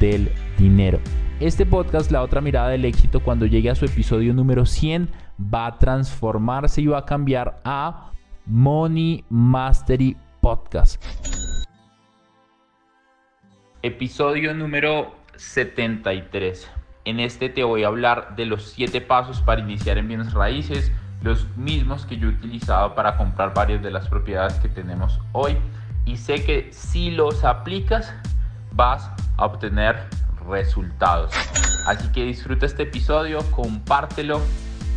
del dinero. Este podcast, La otra mirada del éxito, cuando llegue a su episodio número 100, va a transformarse y va a cambiar a Money Mastery Podcast. Episodio número 73. En este te voy a hablar de los 7 pasos para iniciar en bienes raíces, los mismos que yo he utilizado para comprar varias de las propiedades que tenemos hoy. Y sé que si los aplicas vas a obtener resultados. Así que disfruta este episodio, compártelo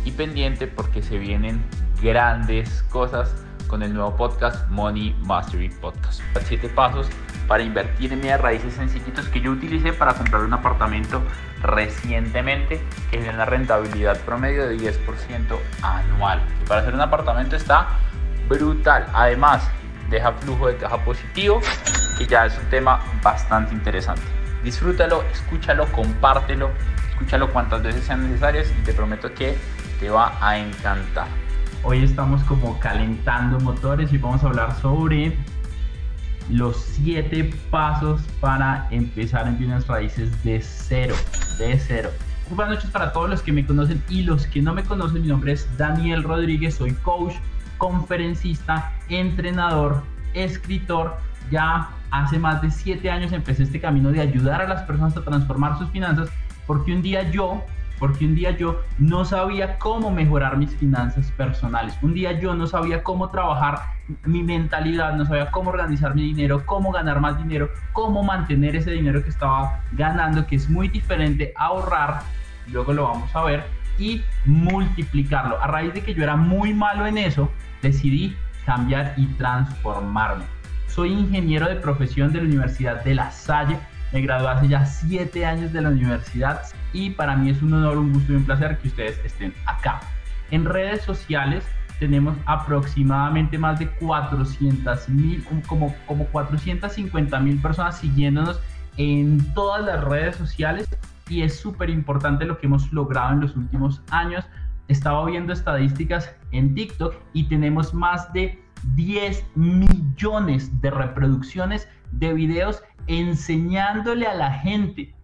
y pendiente porque se vienen grandes cosas con el nuevo podcast Money Mastery Podcast. Siete pasos para invertir en medias raíces sencillitos que yo utilicé para comprar un apartamento recientemente que tiene una rentabilidad promedio de 10% anual. Para hacer un apartamento está brutal. Además, deja flujo de caja positivo, que ya es un tema bastante interesante. Disfrútalo, escúchalo, compártelo, escúchalo cuantas veces sean necesarias y te prometo que te va a encantar. Hoy estamos como calentando motores y vamos a hablar sobre los siete pasos para empezar en bienes raíces de cero, de cero. Buenas noches para todos los que me conocen y los que no me conocen. Mi nombre es Daniel Rodríguez, soy coach, conferencista, entrenador, escritor. Ya hace más de siete años empecé este camino de ayudar a las personas a transformar sus finanzas porque un día yo porque un día yo no sabía cómo mejorar mis finanzas personales, un día yo no sabía cómo trabajar mi mentalidad, no sabía cómo organizar mi dinero, cómo ganar más dinero, cómo mantener ese dinero que estaba ganando, que es muy diferente ahorrar, luego lo vamos a ver, y multiplicarlo. A raíz de que yo era muy malo en eso, decidí cambiar y transformarme. Soy ingeniero de profesión de la Universidad de La Salle me gradué hace ya siete años de la universidad y para mí es un honor, un gusto y un placer que ustedes estén acá. En redes sociales tenemos aproximadamente más de 400 mil, como, como 450 mil personas siguiéndonos en todas las redes sociales y es súper importante lo que hemos logrado en los últimos años. Estaba viendo estadísticas en TikTok y tenemos más de 10 millones de reproducciones de videos enseñándole a la gente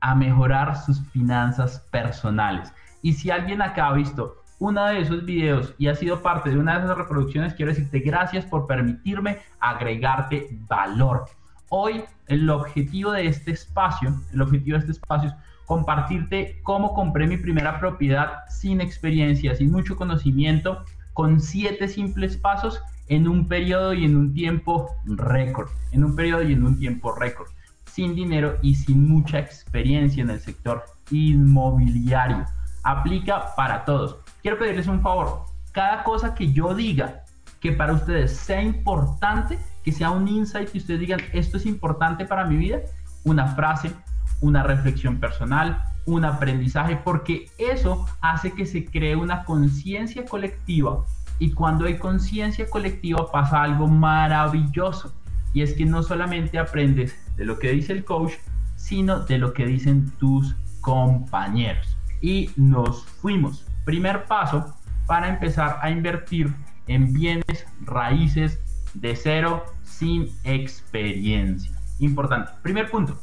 a mejorar sus finanzas personales. Y si alguien acá ha visto uno de esos videos y ha sido parte de una de esas reproducciones, quiero decirte gracias por permitirme agregarte valor. Hoy el objetivo de este espacio, el objetivo de este espacio es compartirte cómo compré mi primera propiedad sin experiencia, sin mucho conocimiento, con siete simples pasos en un periodo y en un tiempo récord, en un periodo y en un tiempo récord, sin dinero y sin mucha experiencia en el sector inmobiliario. Aplica para todos. Quiero pedirles un favor, cada cosa que yo diga que para ustedes sea importante, que sea un insight que ustedes digan, esto es importante para mi vida, una frase, una reflexión personal, un aprendizaje, porque eso hace que se cree una conciencia colectiva y cuando hay conciencia colectiva pasa algo maravilloso. Y es que no solamente aprendes de lo que dice el coach, sino de lo que dicen tus compañeros. Y nos fuimos. Primer paso para empezar a invertir en bienes raíces de cero sin experiencia. Importante. Primer punto.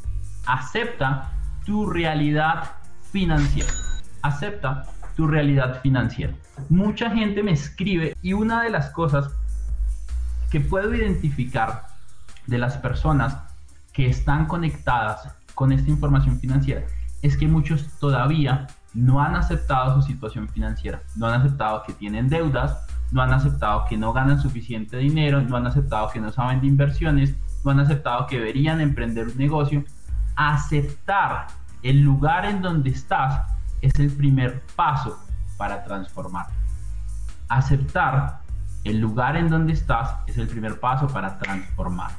Acepta tu realidad financiera. Acepta tu realidad financiera. Mucha gente me escribe y una de las cosas que puedo identificar de las personas que están conectadas con esta información financiera es que muchos todavía no han aceptado su situación financiera, no han aceptado que tienen deudas, no han aceptado que no ganan suficiente dinero, no han aceptado que no saben de inversiones, no han aceptado que deberían emprender un negocio. Aceptar el lugar en donde estás es el primer paso para transformar. Aceptar el lugar en donde estás es el primer paso para transformar.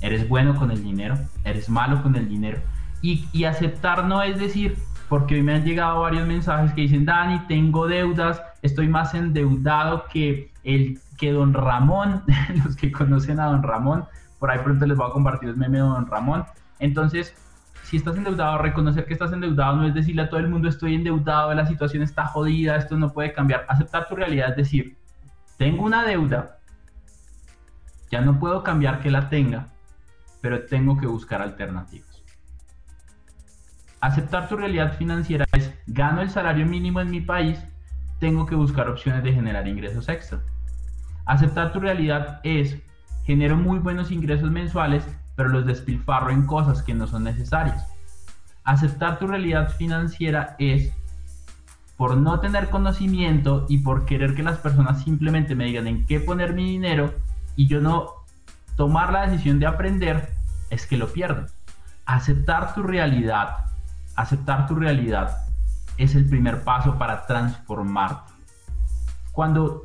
Eres bueno con el dinero, eres malo con el dinero. Y, y aceptar no es decir, porque hoy me han llegado varios mensajes que dicen, Dani, tengo deudas, estoy más endeudado que, el, que don Ramón, los que conocen a don Ramón, por ahí pronto les voy a compartir el meme de don Ramón. Entonces, si estás endeudado, reconocer que estás endeudado no es decirle a todo el mundo estoy endeudado, la situación está jodida, esto no puede cambiar. Aceptar tu realidad es decir, tengo una deuda, ya no puedo cambiar que la tenga, pero tengo que buscar alternativas. Aceptar tu realidad financiera es, gano el salario mínimo en mi país, tengo que buscar opciones de generar ingresos extra. Aceptar tu realidad es, genero muy buenos ingresos mensuales, pero los despilfarro en cosas que no son necesarias. Aceptar tu realidad financiera es, por no tener conocimiento y por querer que las personas simplemente me digan en qué poner mi dinero y yo no tomar la decisión de aprender, es que lo pierdo. Aceptar tu realidad, aceptar tu realidad es el primer paso para transformarte. Cuando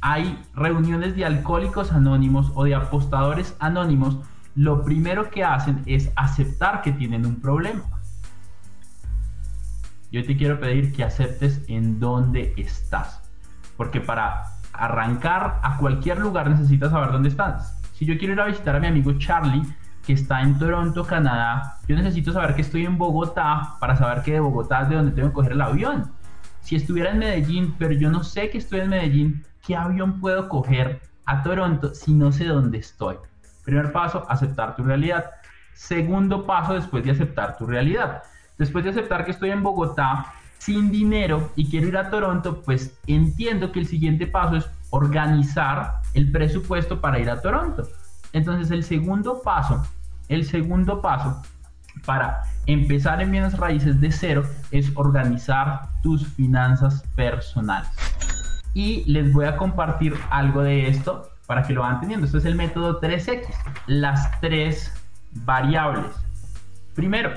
hay reuniones de alcohólicos anónimos o de apostadores anónimos, lo primero que hacen es aceptar que tienen un problema yo te quiero pedir que aceptes en dónde estás. Porque para arrancar a cualquier lugar necesitas saber dónde estás. Si yo quiero ir a visitar a mi amigo Charlie, que está en Toronto, Canadá, yo necesito saber que estoy en Bogotá para saber que de Bogotá es de donde tengo que coger el avión. Si estuviera en Medellín, pero yo no sé que estoy en Medellín, ¿qué avión puedo coger a Toronto si no sé dónde estoy? Primer paso, aceptar tu realidad. Segundo paso, después de aceptar tu realidad, después de aceptar que estoy en Bogotá sin dinero y quiero ir a Toronto, pues entiendo que el siguiente paso es organizar el presupuesto para ir a Toronto. Entonces el segundo paso, el segundo paso para empezar en bienes raíces de cero es organizar tus finanzas personales. Y les voy a compartir algo de esto para que lo van teniendo. Esto es el método 3X, las tres variables. Primero,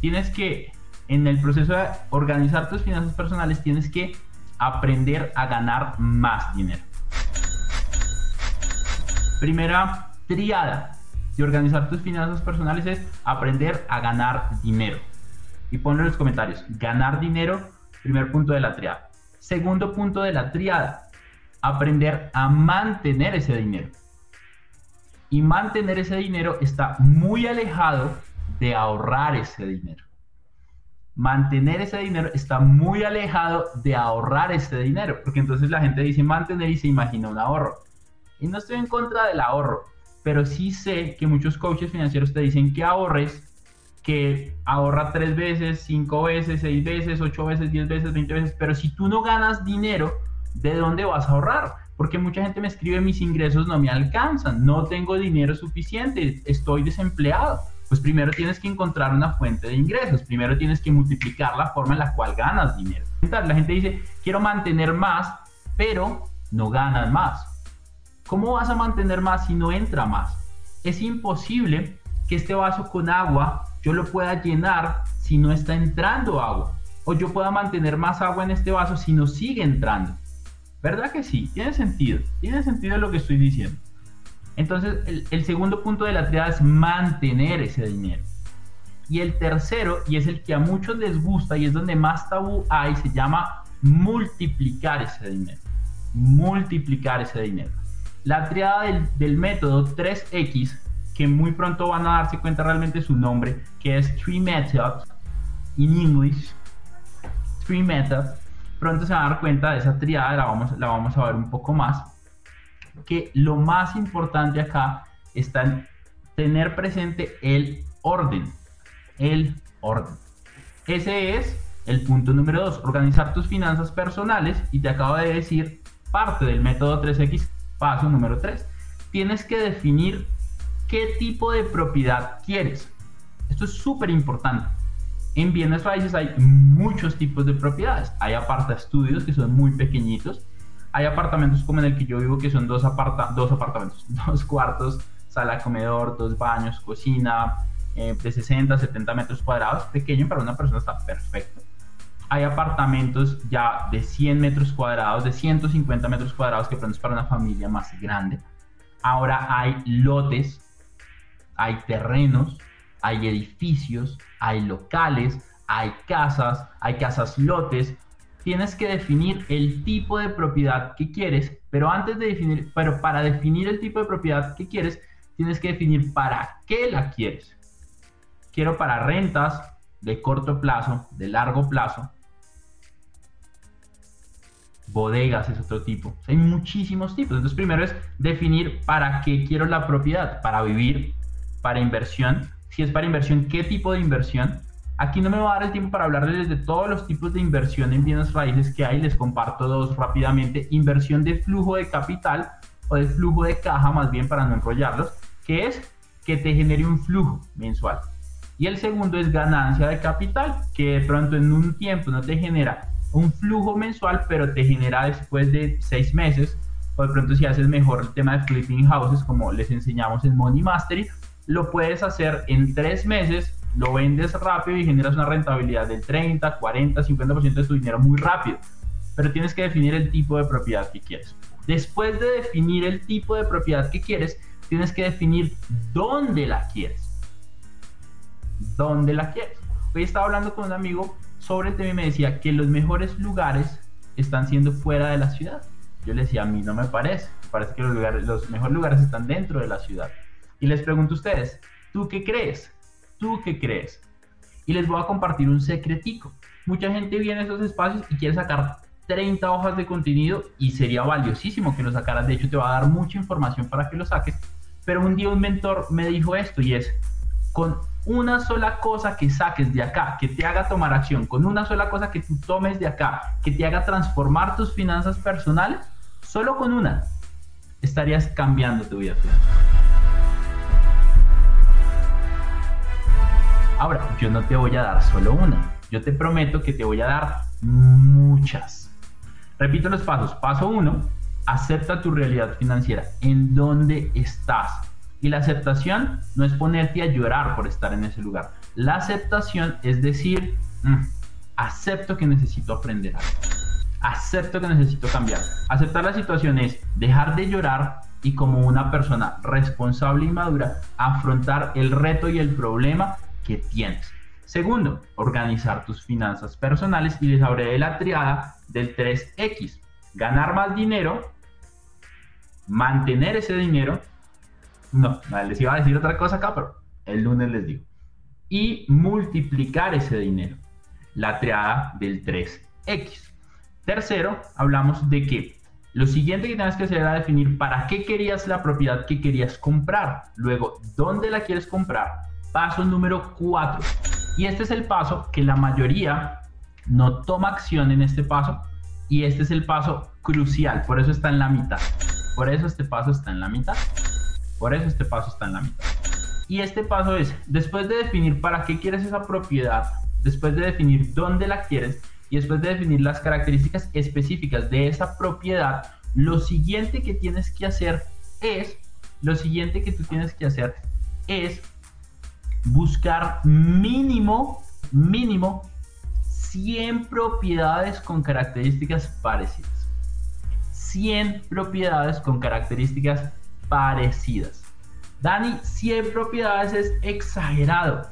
tienes que, en el proceso de organizar tus finanzas personales, tienes que aprender a ganar más dinero. Primera triada de organizar tus finanzas personales es aprender a ganar dinero. Y ponlo en los comentarios, ganar dinero, primer punto de la triada. Segundo punto de la triada, aprender a mantener ese dinero. Y mantener ese dinero está muy alejado de ahorrar ese dinero. Mantener ese dinero está muy alejado de ahorrar ese dinero, porque entonces la gente dice mantener y se imagina un ahorro. Y no estoy en contra del ahorro, pero sí sé que muchos coaches financieros te dicen que ahorres, que ahorra tres veces, cinco veces, seis veces, ocho veces, diez veces, veinte veces, pero si tú no ganas dinero, ¿de dónde vas a ahorrar? Porque mucha gente me escribe mis ingresos no me alcanzan, no tengo dinero suficiente, estoy desempleado pues primero tienes que encontrar una fuente de ingresos, primero tienes que multiplicar la forma en la cual ganas dinero. La gente dice, quiero mantener más, pero no ganas más. ¿Cómo vas a mantener más si no entra más? Es imposible que este vaso con agua yo lo pueda llenar si no está entrando agua. O yo pueda mantener más agua en este vaso si no sigue entrando. ¿Verdad que sí? Tiene sentido. Tiene sentido lo que estoy diciendo. Entonces, el, segundo punto de la triada es mantener ese dinero. Y el tercero, y es el que a muchos les gusta y es donde más tabú hay, se llama multiplicar ese dinero. Multiplicar ese dinero. La triada del, método 3X, que muy pronto van a darse cuenta realmente su nombre, que es Three Methods in English. Three Methods. Pronto se van a dar cuenta de esa triada, la vamos, la vamos a ver un poco más que lo más importante acá está en tener presente el orden. El orden. Ese es el punto número dos, organizar tus finanzas personales y te acabo de decir parte del método 3X, paso número 3. Tienes que definir qué tipo de propiedad quieres. Esto es súper importante. En bienes raíces hay muchos tipos de propiedades. Hay aparta estudios que son muy pequeñitos. Hay apartamentos como en el que yo vivo que son dos, aparta dos apartamentos, dos cuartos, sala, comedor, dos baños, cocina, eh, de 60, 70 metros cuadrados. Pequeño para una persona está perfecto. Hay apartamentos ya de 100 metros cuadrados, de 150 metros cuadrados que pronto es para una familia más grande. Ahora hay lotes, hay terrenos, hay edificios, hay locales, hay casas, hay casas lotes. Tienes que definir el tipo de propiedad que quieres, pero antes de definir, pero para definir el tipo de propiedad que quieres, tienes que definir para qué la quieres. Quiero para rentas de corto plazo, de largo plazo. Bodegas es otro tipo. Hay muchísimos tipos. Entonces, primero es definir para qué quiero la propiedad. Para vivir, para inversión. Si es para inversión, ¿qué tipo de inversión? Aquí no me va a dar el tiempo para hablarles de todos los tipos de inversión en bienes raíces que hay. Les comparto dos rápidamente. Inversión de flujo de capital o de flujo de caja, más bien para no enrollarlos, que es que te genere un flujo mensual. Y el segundo es ganancia de capital, que de pronto en un tiempo no te genera un flujo mensual, pero te genera después de seis meses, o de pronto si haces mejor el tema de flipping houses, como les enseñamos en Money Mastery, lo puedes hacer en tres meses, lo vendes rápido y generas una rentabilidad del 30, 40, 50% de tu dinero muy rápido. Pero tienes que definir el tipo de propiedad que quieres. Después de definir el tipo de propiedad que quieres, tienes que definir dónde la quieres dónde la quieres. Hoy estaba hablando con un amigo sobre el tema y me decía que los mejores lugares están siendo fuera de la ciudad. Yo le decía, a mí no me parece, parece que los, lugares, los mejores lugares están dentro de la ciudad. Y les pregunto a ustedes, ¿tú qué crees? ¿Tú qué crees? Y les voy a compartir un secretico. Mucha gente viene a esos espacios y quiere sacar 30 hojas de contenido y sería valiosísimo que lo sacaras. De hecho, te va a dar mucha información para que lo saques. Pero un día un mentor me dijo esto y es, con una sola cosa que saques de acá, que te haga tomar acción, con una sola cosa que tú tomes de acá, que te haga transformar tus finanzas personales, solo con una, estarías cambiando tu vida Ahora, yo no te voy a dar solo una, yo te prometo que te voy a dar muchas. Repito los pasos. Paso uno, acepta tu realidad financiera. ¿En dónde estás? Y la aceptación no es ponerte a llorar por estar en ese lugar. La aceptación es decir, mm, acepto que necesito aprender algo. Acepto que necesito cambiar. Aceptar la situación es dejar de llorar y como una persona responsable y madura afrontar el reto y el problema que tienes. Segundo, organizar tus finanzas personales y les hablé de la triada del 3X. Ganar más dinero, mantener ese dinero no, les iba a decir otra cosa acá, pero el lunes les digo. Y multiplicar ese dinero. La triada del 3X. Tercero, hablamos de que lo siguiente que tienes que hacer era definir para qué querías la propiedad que querías comprar. Luego, ¿dónde la quieres comprar? Paso número 4. Y este es el paso que la mayoría no toma acción en este paso. Y este es el paso crucial. Por eso está en la mitad. Por eso este paso está en la mitad. Por eso este paso está en la mitad. Y este paso es, después de definir para qué quieres esa propiedad, después de definir dónde la quieres y después de definir las características específicas de esa propiedad, lo siguiente que tienes que hacer es, lo siguiente que tú tienes que hacer es buscar mínimo, mínimo 100 propiedades con características parecidas. 100 propiedades con características parecidas. Dani, 100 propiedades es exagerado.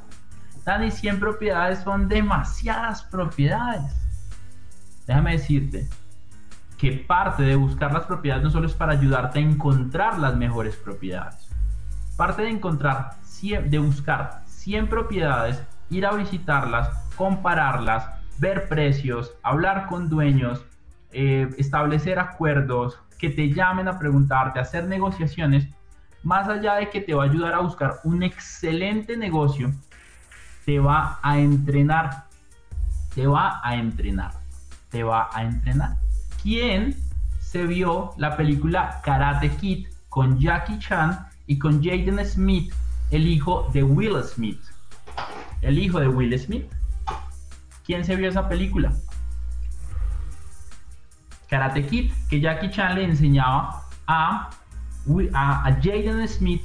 Dani, 100 propiedades son demasiadas propiedades. Déjame decirte que parte de buscar las propiedades no solo es para ayudarte a encontrar las mejores propiedades. Parte de encontrar, de buscar 100 propiedades, ir a visitarlas, compararlas, ver precios, hablar con dueños, eh, establecer acuerdos, que te llamen a preguntarte, hacer negociaciones, más allá de que te va a ayudar a buscar un excelente negocio, te va a entrenar, te va a entrenar, te va a entrenar. ¿Quién se vio la película Karate Kid con Jackie Chan y con Jaden Smith, el hijo de Will Smith? El hijo de Will Smith. ¿Quién se vio esa película? Karate Kid, que Jackie Chan le enseñaba a, a, Jaden Smith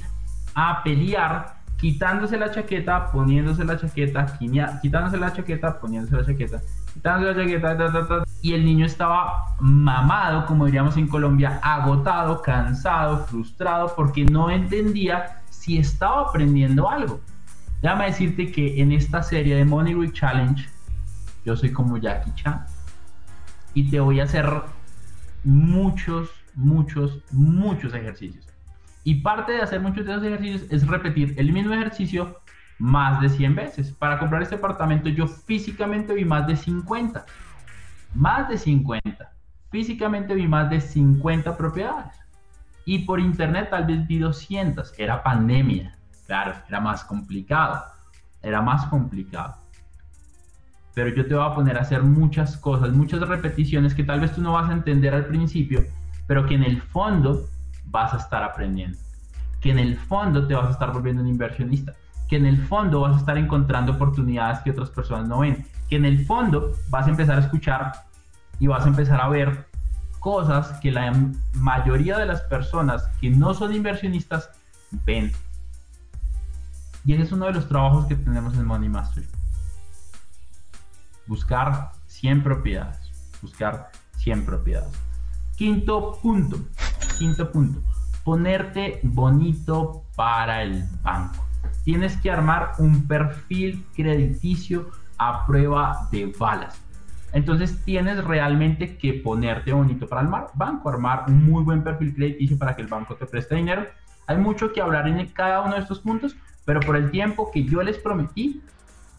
a pelear quitándose la chaqueta, poniéndose la chaqueta, quitándose la chaqueta, poniéndose la chaqueta, quitándose la chaqueta, y el niño estaba mamado, como diríamos en Colombia, agotado, cansado, frustrado, porque no entendía si estaba aprendiendo algo. Déjame decirte que en esta serie de Money Week Challenge, yo soy como Jackie Chan y te voy a hacer muchos, muchos, muchos ejercicios. Y parte de hacer muchos de esos ejercicios es repetir el mismo ejercicio más de 100 veces. Para comprar este apartamento yo físicamente vi más de 50. Más de 50. Físicamente vi más de 50 propiedades. Y por internet tal vez vi 200. Era pandemia. Claro, era más complicado. Era más complicado pero yo te voy a poner a hacer muchas cosas, muchas repeticiones que tal vez tú no vas a entender al principio, pero que en el fondo vas a estar aprendiendo, que en el fondo te vas a estar volviendo un inversionista, que en el fondo vas a estar encontrando oportunidades que otras personas no ven, que en el fondo vas a empezar a escuchar y vas a empezar a ver cosas que la mayoría de las personas que no son inversionistas ven. Y ese es uno de los trabajos que tenemos en Money Mastery buscar 100 propiedades, buscar 100 propiedades. Quinto punto, quinto punto, ponerte bonito para el banco. Tienes que armar un perfil crediticio a prueba de balas. Entonces tienes realmente que ponerte bonito para el banco, armar un muy buen perfil crediticio para que el banco te preste dinero. Hay mucho que hablar en cada uno de estos puntos, pero por el tiempo que yo les prometí,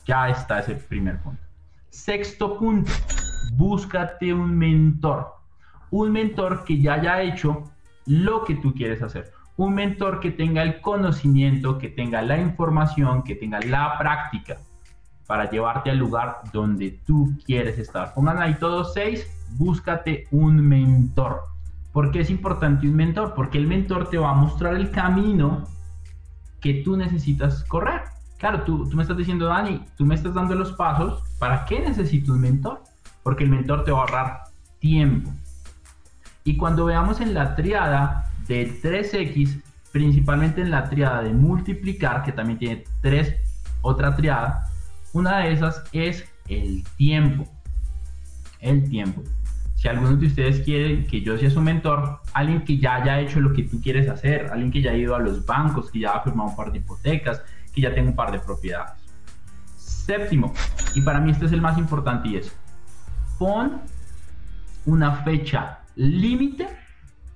ya está ese primer punto. Sexto punto, búscate un mentor. Un mentor que ya haya hecho lo que tú quieres hacer. Un mentor que tenga el conocimiento, que tenga la información, que tenga la práctica para llevarte al lugar donde tú quieres estar. Pongan ahí todos seis, búscate un mentor. ¿Por qué es importante un mentor? Porque el mentor te va a mostrar el camino que tú necesitas correr. Claro, tú, tú me estás diciendo, Dani, tú me estás dando los pasos, ¿para qué necesito un mentor? Porque el mentor te va a ahorrar tiempo. Y cuando veamos en la triada de 3X, principalmente en la triada de multiplicar, que también tiene tres, otra triada, una de esas es el tiempo. El tiempo. Si alguno de ustedes quiere que yo sea su mentor, alguien que ya haya hecho lo que tú quieres hacer, alguien que ya ha ido a los bancos, que ya ha firmado un par de hipotecas, que ya tengo un par de propiedades. Séptimo, y para mí este es el más importante y es, pon una fecha límite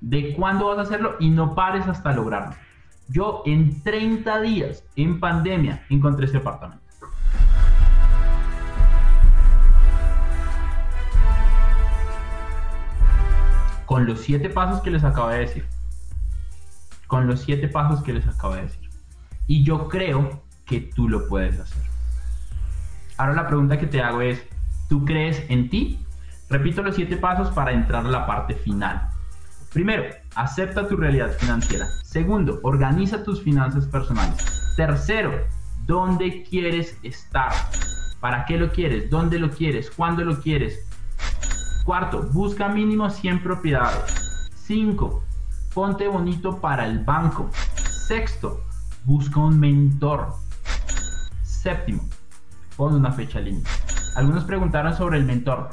de cuándo vas a hacerlo y no pares hasta lograrlo. Yo en 30 días, en pandemia, encontré ese apartamento. Con los siete pasos que les acabo de decir. Con los siete pasos que les acabo de decir. Y yo creo que tú lo puedes hacer. Ahora la pregunta que te hago es, ¿tú crees en ti? Repito los siete pasos para entrar a la parte final. Primero, acepta tu realidad financiera. Segundo, organiza tus finanzas personales. Tercero, ¿dónde quieres estar? ¿Para qué lo quieres? ¿Dónde lo quieres? ¿Cuándo lo quieres? Cuarto, busca mínimo 100 propiedades. Cinco, ponte bonito para el banco. Sexto, busca un mentor. Séptimo, pon una fecha límite. Algunos preguntaron sobre el mentor.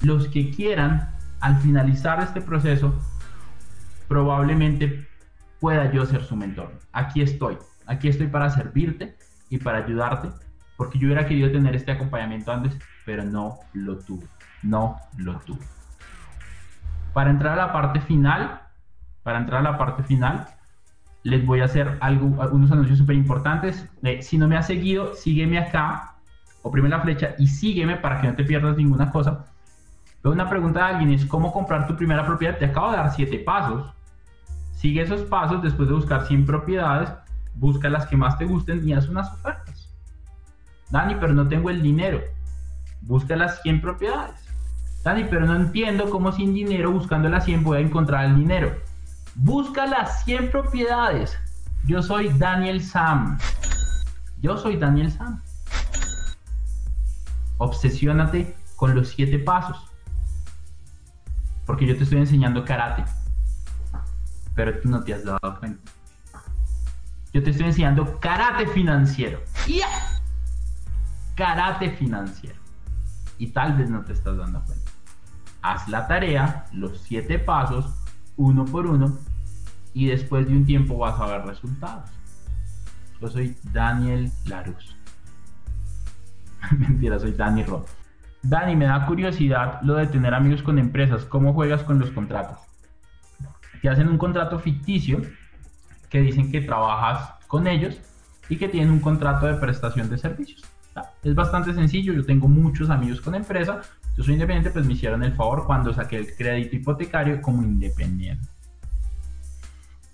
Los que quieran, al finalizar este proceso, probablemente pueda yo ser su mentor. Aquí estoy, aquí estoy para servirte y para ayudarte, porque yo hubiera querido tener este acompañamiento antes, pero no lo tuve, no lo tuve. Para entrar a la parte final, para entrar a la parte final, les voy a hacer algo, unos anuncios súper importantes. Eh, si no me has seguido, sígueme acá, oprime la flecha y sígueme para que no te pierdas ninguna cosa. Pero una pregunta de alguien es, ¿cómo comprar tu primera propiedad? Te acabo de dar siete pasos. Sigue esos pasos después de buscar 100 propiedades, busca las que más te gusten y haz unas ofertas. Dani, pero no tengo el dinero. Busca las 100 propiedades. Dani, pero no entiendo cómo sin dinero, buscando las 100 voy a encontrar el dinero Busca las 100 propiedades. Yo soy Daniel Sam. Yo soy Daniel Sam. Obsesiónate con los siete pasos. Porque yo te estoy enseñando karate. Pero tú no te has dado cuenta. Yo te estoy enseñando karate financiero. ¡Ya! Karate financiero. Y tal vez no te estás dando cuenta. Haz la tarea, los siete pasos, uno por uno, y después de un tiempo vas a ver resultados. Yo soy Daniel Larus. Mentira, soy Dani Roth. Dani, me da curiosidad lo de tener amigos con empresas. ¿Cómo juegas con los contratos? Te hacen un contrato ficticio que dicen que trabajas con ellos y que tienen un contrato de prestación de servicios. Es bastante sencillo, yo tengo muchos amigos con empresa, yo soy independiente, pues me hicieron el favor cuando saqué el crédito hipotecario como independiente.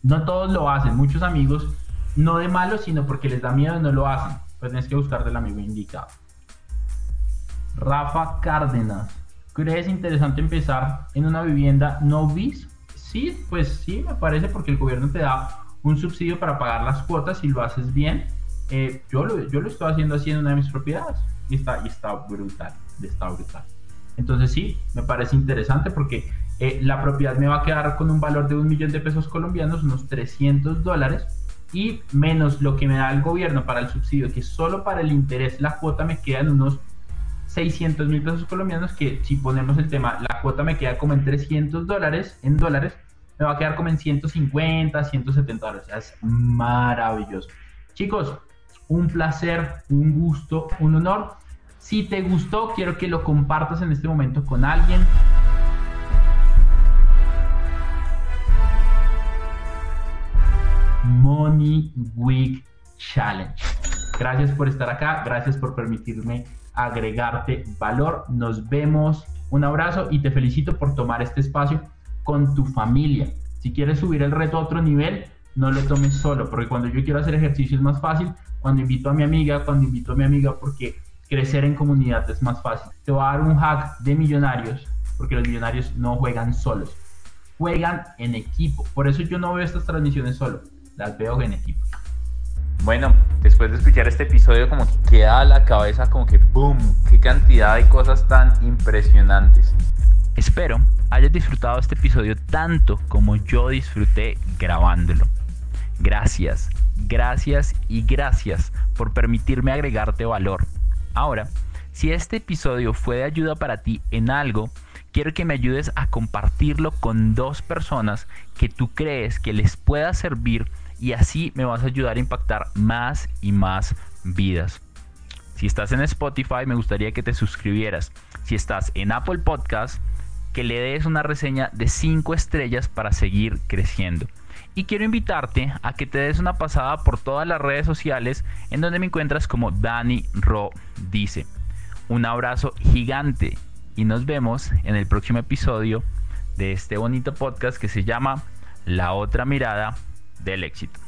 No todos lo hacen, muchos amigos, no de malo, sino porque les da miedo no lo hacen. Pues tienes que buscar del amigo indicado. Rafa Cárdenas, ¿crees interesante empezar en una vivienda no bis? Sí, pues sí, me parece porque el gobierno te da un subsidio para pagar las cuotas si lo haces bien. Eh, yo, lo, yo lo estoy haciendo así en una de mis propiedades y está, y está brutal, está brutal. Entonces sí, me parece interesante porque eh, la propiedad me va a quedar con un valor de un millón de pesos colombianos, unos 300 dólares, y menos lo que me da el gobierno para el subsidio, que solo para el interés la cuota me queda en unos 600 mil pesos colombianos, que si ponemos el tema, la cuota me queda como en 300 dólares, en dólares, me va a quedar como en 150, 170 dólares. es maravilloso. Chicos, un placer, un gusto, un honor. Si te gustó, quiero que lo compartas en este momento con alguien. Money Week Challenge. Gracias por estar acá, gracias por permitirme agregarte valor. Nos vemos, un abrazo y te felicito por tomar este espacio con tu familia. Si quieres subir el reto a otro nivel, no lo tomes solo, porque cuando yo quiero hacer ejercicio es más fácil, cuando invito a mi amiga, cuando invito a mi amiga, porque crecer en comunidad es más fácil. Te voy a dar un hack de millonarios, porque los millonarios no juegan solos, juegan en equipo. Por eso yo no veo estas transmisiones solo, las veo en equipo. Bueno, después de escuchar este episodio como que queda a la cabeza como que ¡boom! ¡Qué cantidad de cosas tan impresionantes! Espero hayas disfrutado este episodio tanto como yo disfruté grabándolo. Gracias, gracias y gracias por permitirme agregarte valor. Ahora, si este episodio fue de ayuda para ti en algo, quiero que me ayudes a compartirlo con dos personas que tú crees que les pueda servir y así me vas a ayudar a impactar más y más vidas. Si estás en Spotify, me gustaría que te suscribieras. Si estás en Apple Podcast, que le des una reseña de 5 estrellas para seguir creciendo. Y quiero invitarte a que te des una pasada por todas las redes sociales en donde me encuentras como Dani Ro dice. Un abrazo gigante y nos vemos en el próximo episodio de este bonito podcast que se llama La otra mirada del éxito.